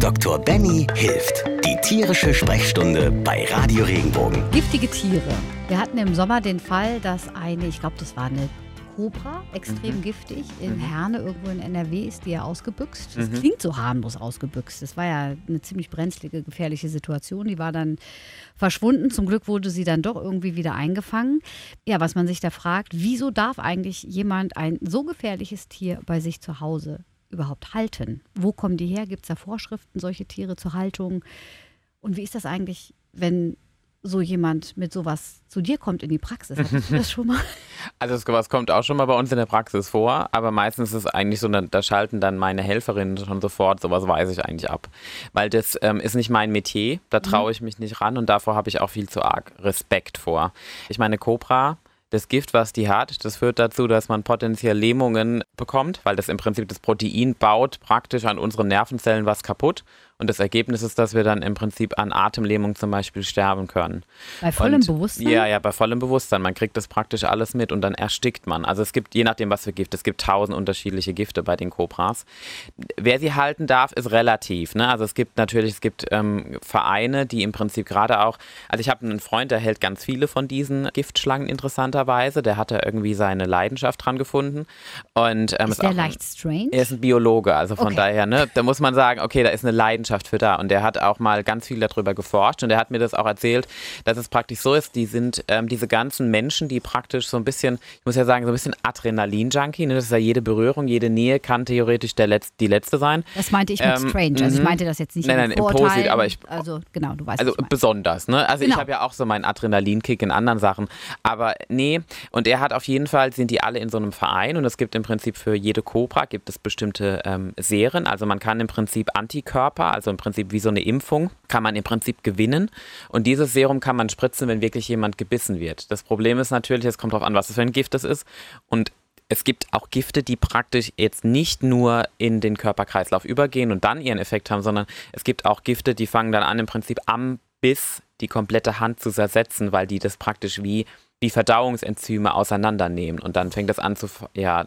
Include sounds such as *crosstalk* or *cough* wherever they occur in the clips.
Dr. Benny hilft. Die tierische Sprechstunde bei Radio Regenbogen. Giftige Tiere. Wir hatten im Sommer den Fall, dass eine, ich glaube, das war eine Kobra, extrem giftig, in Herne irgendwo in NRW ist die ja ausgebüxt. Das klingt so harmlos ausgebüxt. Das war ja eine ziemlich brenzlige, gefährliche Situation. Die war dann verschwunden. Zum Glück wurde sie dann doch irgendwie wieder eingefangen. Ja, was man sich da fragt, wieso darf eigentlich jemand ein so gefährliches Tier bei sich zu Hause überhaupt halten? Wo kommen die her? Gibt es da Vorschriften, solche Tiere zur Haltung? Und wie ist das eigentlich, wenn so jemand mit sowas zu dir kommt in die Praxis? Hattest du das *laughs* schon mal? Also sowas kommt auch schon mal bei uns in der Praxis vor, aber meistens ist es eigentlich so, da- da schalten dann meine Helferinnen schon sofort, sowas weiß ich eigentlich ab. Weil das ähm, ist nicht mein Metier, da traue ich mich nicht ran und davor habe ich auch viel zu arg Respekt vor. Ich meine, Cobra, das Gift, was die hat, das führt dazu, dass man potenziell Lähmungen bekommt, weil das im Prinzip das Protein baut praktisch an unseren Nervenzellen was kaputt. Und das Ergebnis ist, dass wir dann im Prinzip an Atemlähmung zum Beispiel sterben können. Bei vollem Und- Bewusstsein? Ja, ja, bei vollem Bewusstsein. Man kriegt das praktisch alles mit und dann erstickt man. Also es gibt, je nachdem, was für Gift, es gibt tausend unterschiedliche Gifte bei den Kobras. Wer sie halten darf, ist relativ. Ne? Also es gibt natürlich, es gibt ähm, Vereine, die im Prinzip gerade auch, also ich habe einen Freund, der hält ganz viele von diesen Giftschlangen interessanterweise. Der hat da irgendwie seine Leidenschaft dran gefunden. Und, ähm, Ist der auch ein- leicht strange? er ist ein Biologe, also von Okay. daher, ne, da muss man sagen, okay, da ist eine Leidenschaft für da. Und der hat auch mal ganz viel darüber geforscht und er hat mir das auch erzählt, dass es praktisch so ist, die sind ähm, diese ganzen Menschen, die praktisch so ein bisschen, ich muss ja sagen, so ein bisschen Adrenalin-Junkie, ne, das ist ja jede Berührung, jede Nähe kann theoretisch der Letz die letzte sein. Das meinte ich mit Ähm, strange. Also ich mhm. meinte das jetzt nicht Nein, nein, im Vorurteil. Posit, aber ich- Also genau, du weißt Also besonders, ne? Also Genau. ich habe ja auch so meinen Adrenalinkick in anderen Sachen. Aber nee, und er hat auf jeden Fall, sind die alle in so einem Verein und es gibt im Prinzip für jede Cobra gibt es bestimmte ähm, Serien. Also man kann im Prinzip Antikörper, also im Prinzip wie so eine Impfung, kann man im Prinzip gewinnen. Und dieses Serum kann man spritzen, wenn wirklich jemand gebissen wird. Das Problem ist natürlich, es kommt darauf an, was das für ein Gift das ist. Und es gibt auch Gifte, die praktisch jetzt nicht nur in den Körperkreislauf übergehen und dann ihren Effekt haben, sondern es gibt auch Gifte, die fangen dann an, im Prinzip am Biss die komplette Hand zu zersetzen, weil die das praktisch wie, wie Verdauungsenzyme auseinandernehmen. Und dann fängt das an zu, ja,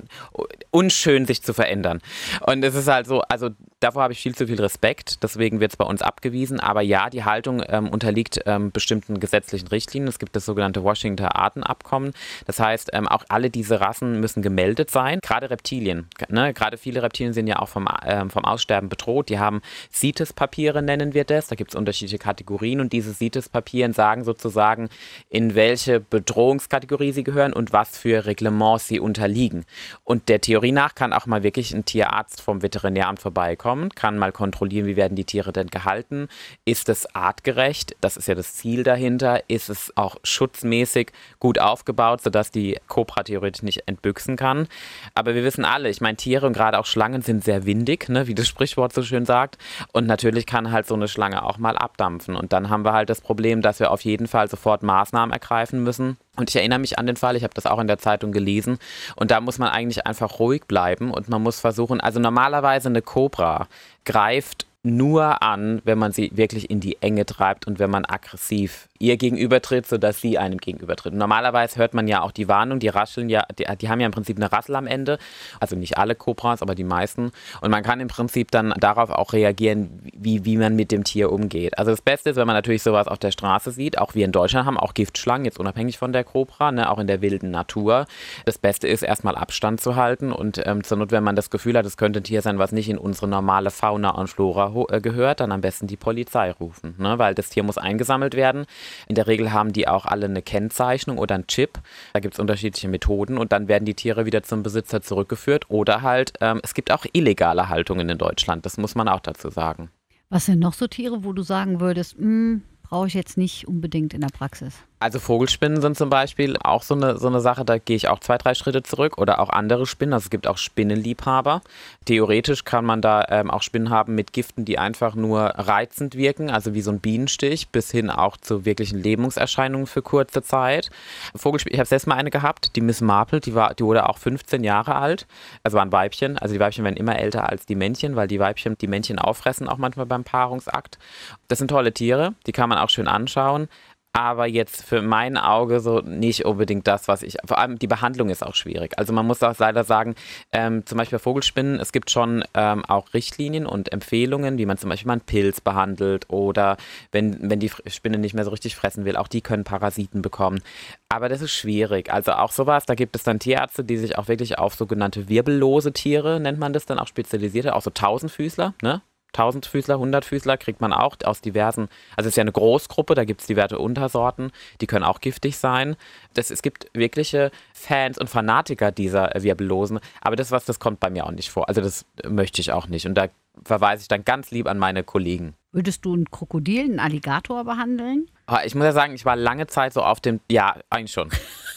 unschön sich zu verändern. Und es ist halt so, also davor habe ich viel zu viel Respekt, deswegen wird es bei uns abgewiesen. Aber ja, die Haltung ähm, unterliegt ähm, bestimmten gesetzlichen Richtlinien. Es gibt das sogenannte Washington Artenabkommen. Das heißt, ähm, auch alle diese Rassen müssen gemeldet sein. Gerade Reptilien. Ne? Gerade viele Reptilien sind ja auch vom, ähm, vom Aussterben bedroht. Die haben CITES-Papiere, nennen wir das. Da gibt es unterschiedliche Kategorien und diese CITES-Papieren sagen sozusagen, in welche Bedrohungskategorie sie gehören und was für Reglements sie unterliegen. Und der Theorie nach kann auch mal wirklich ein Tierarzt vom Veterinäramt vorbeikommen, kann mal kontrollieren, wie werden die Tiere denn gehalten, ist es artgerecht, das ist ja das Ziel dahinter, ist es auch schutzmäßig gut aufgebaut, sodass die Cobra theoretisch nicht entbüchsen kann. Aber wir wissen alle, ich meine, Tiere und gerade auch Schlangen sind sehr windig, ne, wie das Sprichwort so schön sagt. Und natürlich kann halt so eine Schlange auch mal abdampfen. Und dann haben wir halt das Problem, dass wir auf jeden Fall sofort Maßnahmen ergreifen müssen. Und ich erinnere mich an den Fall, ich habe das auch in der Zeitung gelesen. Und da muss man eigentlich einfach ruhig bleiben und man muss versuchen, also normalerweise eine Cobra greift nur an, wenn man sie wirklich in die Enge treibt und wenn man aggressiv ihr gegenübertritt, sodass sie einem gegenübertritt. Normalerweise hört man ja auch die Warnung, die rascheln ja, die, die haben ja im Prinzip eine Rassel am Ende. Also nicht alle Cobras, aber die meisten. Und man kann im Prinzip dann darauf auch reagieren, wie, wie man mit dem Tier umgeht. Also das Beste ist, wenn man natürlich sowas auf der Straße sieht, auch wir in Deutschland haben auch Giftschlangen, jetzt unabhängig von der Cobra, ne, auch in der wilden Natur. Das Beste ist, erstmal Abstand zu halten und ähm, zur Not, wenn man das Gefühl hat, es könnte ein Tier sein, was nicht in unsere normale Fauna und Flora gehört, dann am besten die Polizei rufen, ne, weil das Tier muss eingesammelt werden. In der Regel haben die auch alle eine Kennzeichnung oder einen Chip. Da gibt es unterschiedliche Methoden und dann werden die Tiere wieder zum Besitzer zurückgeführt oder halt, ähm, es gibt auch illegale Haltungen in Deutschland, das muss man auch dazu sagen. Was sind noch so Tiere, wo du sagen würdest, hm, brauche ich jetzt nicht unbedingt in der Praxis? Also Vogelspinnen sind zum Beispiel auch so eine, so eine Sache, da gehe ich auch zwei, drei Schritte zurück oder auch andere Spinnen. Also es gibt auch Spinnenliebhaber. Theoretisch kann man da ähm, auch Spinnen haben mit Giften, die einfach nur reizend wirken, also wie so ein Bienenstich, bis hin auch zu wirklichen Lähmungserscheinungen für kurze Zeit. Vogelspinnen, ich habe selbst mal eine gehabt, die Miss Marple, die, war, die wurde auch 15 Jahre alt. Also war ein Weibchen. Also die Weibchen werden immer älter als die Männchen, weil die Weibchen die Männchen auffressen, auch manchmal beim Paarungsakt. Das sind tolle Tiere, die kann man auch schön anschauen. Aber jetzt für mein Auge so nicht unbedingt das, was ich. Vor allem die Behandlung ist auch schwierig. Also man muss auch leider sagen, ähm, zum Beispiel bei Vogelspinnen, es gibt schon ähm, auch Richtlinien und Empfehlungen, wie man zum Beispiel mal einen Pilz behandelt oder wenn, wenn die Spinne nicht mehr so richtig fressen will, auch die können Parasiten bekommen. Aber das ist schwierig. Also auch sowas, da gibt es dann Tierärzte, die sich auch wirklich auf sogenannte wirbellose Tiere, nennt man das dann auch spezialisierte, auch so Tausendfüßler, ne? Tausendfüßler, Hundertfüßler kriegt man auch aus diversen, also es ist ja eine Großgruppe, da gibt es diverse Untersorten, die können auch giftig sein. Das, es gibt wirkliche Fans und Fanatiker dieser Wirbellosen, aber das was, das kommt bei mir auch nicht vor. Also das möchte ich auch nicht. Und da verweise ich dann ganz lieb an meine Kollegen. Würdest du einen Krokodil, einen Alligator behandeln? Ah, ich muss ja sagen, ich war lange Zeit so auf dem, ja, eigentlich schon.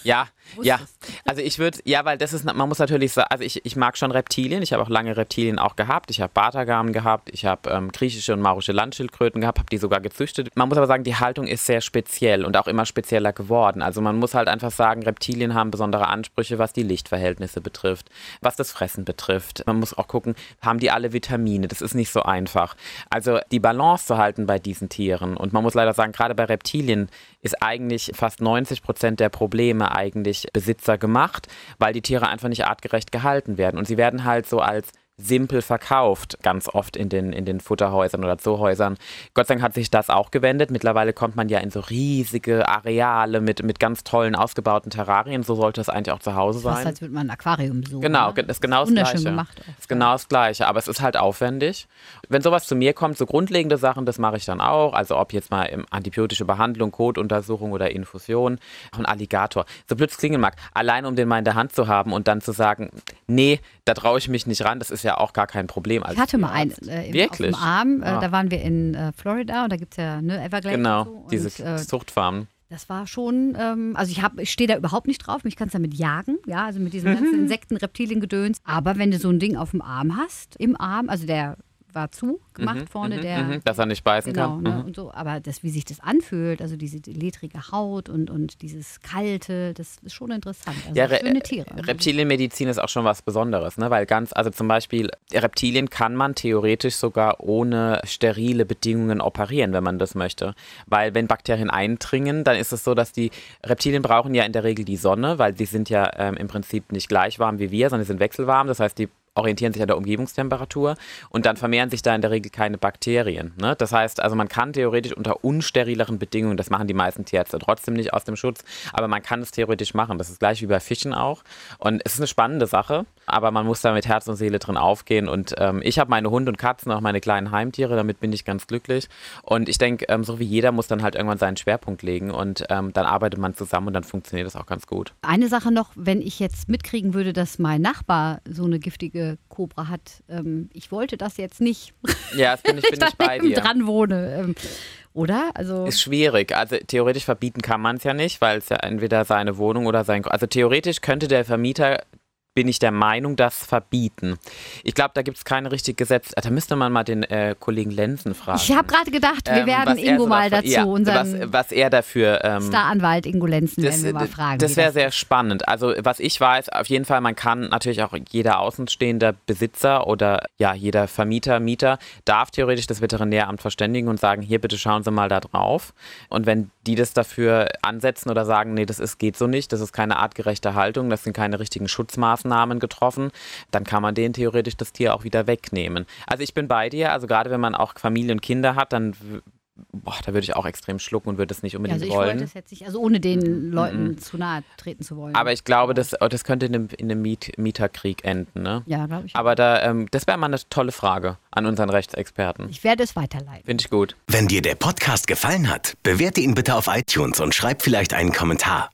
Ja, ja. Also ich würde, ja, weil das ist, man muss natürlich sagen, also ich, ich mag schon Reptilien. Ich habe auch lange Reptilien auch gehabt. Ich habe Bartagamen gehabt, ich habe ähm, griechische und maurische Landschildkröten gehabt, habe die sogar gezüchtet. Man muss aber sagen, die Haltung ist sehr speziell und auch immer spezieller geworden. Also man muss halt einfach sagen, Reptilien haben besondere Ansprüche, was die Lichtverhältnisse betrifft, was das Fressen betrifft. Man muss auch gucken, haben die alle Vitamine? Das ist nicht so einfach. Also die Balance zu halten bei diesen Tieren. Und man muss leider sagen, gerade bei Reptilien ist eigentlich fast 90 Prozent der Probleme eigentlich Besitzer gemacht, weil die Tiere einfach nicht artgerecht gehalten werden. Und sie werden halt so als simpel verkauft, ganz oft in den, in den Futterhäusern oder Zoohäusern. Gott sei Dank hat sich das auch gewendet. Mittlerweile kommt man ja in so riesige Areale mit, mit ganz tollen, ausgebauten Terrarien. So sollte es eigentlich auch zu Hause sein. Fast als würde man ein Aquarium besuchen. Genau, ne? das ist genau das Gleiche. Gemacht auch. ist genau das Gleiche, aber es ist halt aufwendig. Wenn sowas zu mir kommt, so grundlegende Sachen, das mache ich dann auch. Also ob jetzt mal antibiotische Behandlung, Kotuntersuchung oder Infusion. Auch ein Alligator. So blöd es klingen mag, allein um den mal in der Hand zu haben und dann zu sagen, nee, da traue ich mich nicht ran, das ist ja auch gar kein Problem. ich hatte mal einen äh, Wirklich? auf dem Arm, äh, ah. da waren wir in äh, Florida und da gibt es ja ne, Everglades. Genau, so. diese äh, Zuchtfarmen. Das war schon, ähm, also ich, ich stehe da überhaupt nicht drauf, mich kannst damit jagen, ja, also mit diesen ganzen mhm. Insekten, Reptilien, Gedöns. Aber wenn du so ein Ding auf dem Arm hast, im Arm, also der war zu gemacht mhm, vorne, mhm, der. Mhm, dass er nicht beißen genau, kann. Ne, mhm. und so, aber das, wie sich das anfühlt, also diese ledrige Haut und, und dieses Kalte, das ist schon interessant. Also ja, schöne Tiere. Reptilienmedizin ist auch schon was Besonderes, ne? Weil ganz, also zum Beispiel Reptilien kann man theoretisch sogar ohne sterile Bedingungen operieren, wenn man das möchte. Weil wenn Bakterien eindringen, dann ist es so, dass die Reptilien brauchen ja in der Regel die Sonne, weil sie sind ja ähm, im Prinzip nicht gleich warm wie wir, sondern sie sind wechselwarm. Das heißt, die orientieren sich an der Umgebungstemperatur und dann vermehren sich da in der Regel keine Bakterien. Ne? Das heißt, also man kann theoretisch unter unsterileren Bedingungen, das machen die meisten Tierärzte trotzdem nicht aus dem Schutz, aber man kann es theoretisch machen. Das ist gleich wie bei Fischen auch. Und es ist eine spannende Sache, aber man muss da mit Herz und Seele drin aufgehen. Und ähm, ich habe meine Hunde und Katzen, auch meine kleinen Heimtiere, damit bin ich ganz glücklich. Und ich denke, ähm, so wie jeder muss dann halt irgendwann seinen Schwerpunkt legen und ähm, dann arbeitet man zusammen und dann funktioniert das auch ganz gut. Eine Sache noch, wenn ich jetzt mitkriegen würde, dass mein Nachbar so eine giftige Cobra hat. Ähm, ich wollte das jetzt nicht. Ja, das bin ich, bin *laughs* ich bei dir. dran wohne. Ähm, oder? Also ist schwierig. Also theoretisch verbieten kann man es ja nicht, weil es ja entweder seine Wohnung oder sein. Also theoretisch könnte der Vermieter bin ich der Meinung, das verbieten. Ich glaube, da gibt es kein richtiges Gesetz. Da müsste man mal den äh, Kollegen Lenzen fragen. Ich habe gerade gedacht, wir ähm, werden Ingo so mal dazu, ja, unseren was, was, er dafür ähm, Staranwalt Ingo Lenzen, das, werden wir mal fragen. Das wäre sehr spannend. Also was ich weiß, auf jeden Fall, man kann natürlich auch jeder außenstehende Besitzer oder ja jeder Vermieter, Mieter darf theoretisch das Veterinäramt verständigen und sagen, hier bitte schauen Sie mal da drauf. Und wenn die das dafür ansetzen oder sagen, nee, das ist, geht so nicht, das ist keine artgerechte Haltung, das sind keine richtigen Schutzmaßnahmen, Maßnahmen getroffen, dann kann man denen theoretisch das Tier auch wieder wegnehmen. Also ich bin bei dir, also gerade wenn man auch Familie und Kinder hat, dann boah, da würde ich auch extrem schlucken und würde es nicht unbedingt ja, also ich wollen. Wollte jetzt nicht, also ohne den Leuten mm zu nahe treten zu wollen. Aber ich glaube, das, oh, das könnte in einem, in einem Miet Mieterkrieg enden. Ne? Ja, glaube ich. Aber da, ähm, das wäre mal eine tolle Frage an unseren Rechtsexperten. Ich werde es weiterleiten. Finde ich gut. Wenn dir der Podcast gefallen hat, bewerte ihn bitte auf iTunes und schreib vielleicht einen Kommentar.